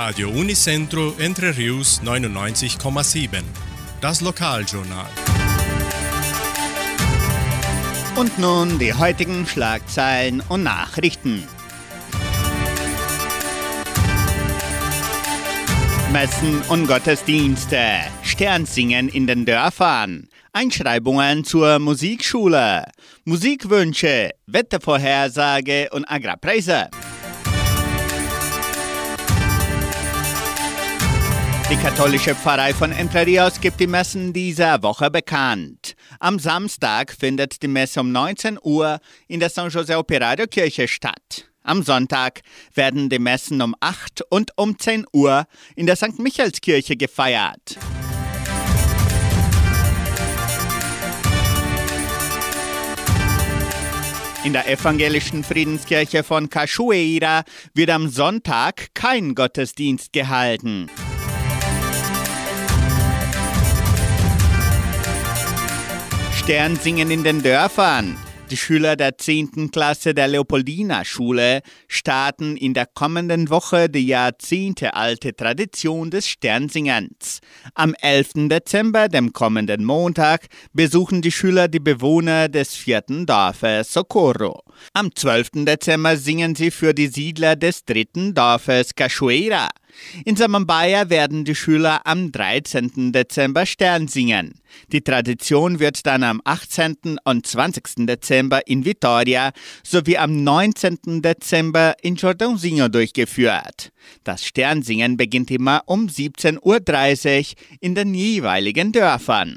Radio Unicentro Entre Rius 99,7. Das Lokaljournal. Und nun die heutigen Schlagzeilen und Nachrichten. Messen und Gottesdienste, Sternsingen in den Dörfern, Einschreibungen zur Musikschule, Musikwünsche, Wettervorhersage und Agrarpreise. Die katholische Pfarrei von Entre Rios gibt die Messen dieser Woche bekannt. Am Samstag findet die Messe um 19 Uhr in der San José Operario Kirche statt. Am Sonntag werden die Messen um 8 und um 10 Uhr in der St. Michaelskirche gefeiert. In der evangelischen Friedenskirche von Cachoeira wird am Sonntag kein Gottesdienst gehalten. Sternsingen in den Dörfern. Die Schüler der 10. Klasse der Leopoldina Schule starten in der kommenden Woche die jahrzehntealte Tradition des Sternsingens. Am 11. Dezember, dem kommenden Montag, besuchen die Schüler die Bewohner des vierten Dorfes Socorro. Am 12. Dezember singen sie für die Siedler des dritten Dorfes Cachoeira. In Samambaya werden die Schüler am 13. Dezember Stern singen. Die Tradition wird dann am 18. und 20. Dezember in Vitoria sowie am 19. Dezember in Jordãozinho durchgeführt. Das Sternsingen beginnt immer um 17.30 Uhr in den jeweiligen Dörfern.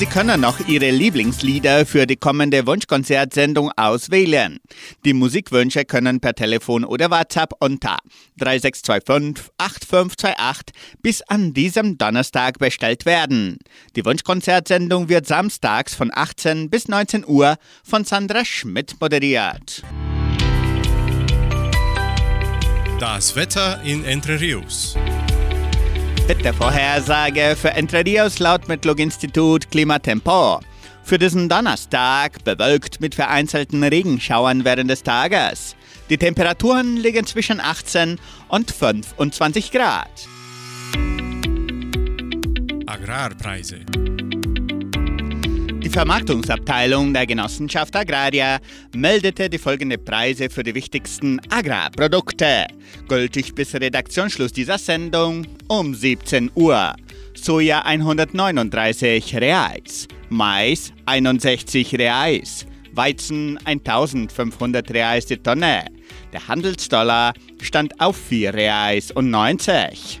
Sie können noch Ihre Lieblingslieder für die kommende Wunschkonzertsendung auswählen. Die Musikwünsche können per Telefon oder WhatsApp unter 3625 8528 bis an diesem Donnerstag bestellt werden. Die Wunschkonzertsendung wird samstags von 18 bis 19 Uhr von Sandra Schmidt moderiert. Das Wetter in Entre Rios. Wettervorhersage für Entre Rios laut Metlog-Institut Klimatempo. Für diesen Donnerstag bewölkt mit vereinzelten Regenschauern während des Tages. Die Temperaturen liegen zwischen 18 und 25 Grad. Agrarpreise. Die Vermarktungsabteilung der Genossenschaft Agraria meldete die folgenden Preise für die wichtigsten Agrarprodukte. Gültig bis Redaktionsschluss dieser Sendung um 17 Uhr. Soja 139 Reais, Mais 61 Reais, Weizen 1500 Reais die Tonne. Der Handelsdollar stand auf 4 Reais und 90.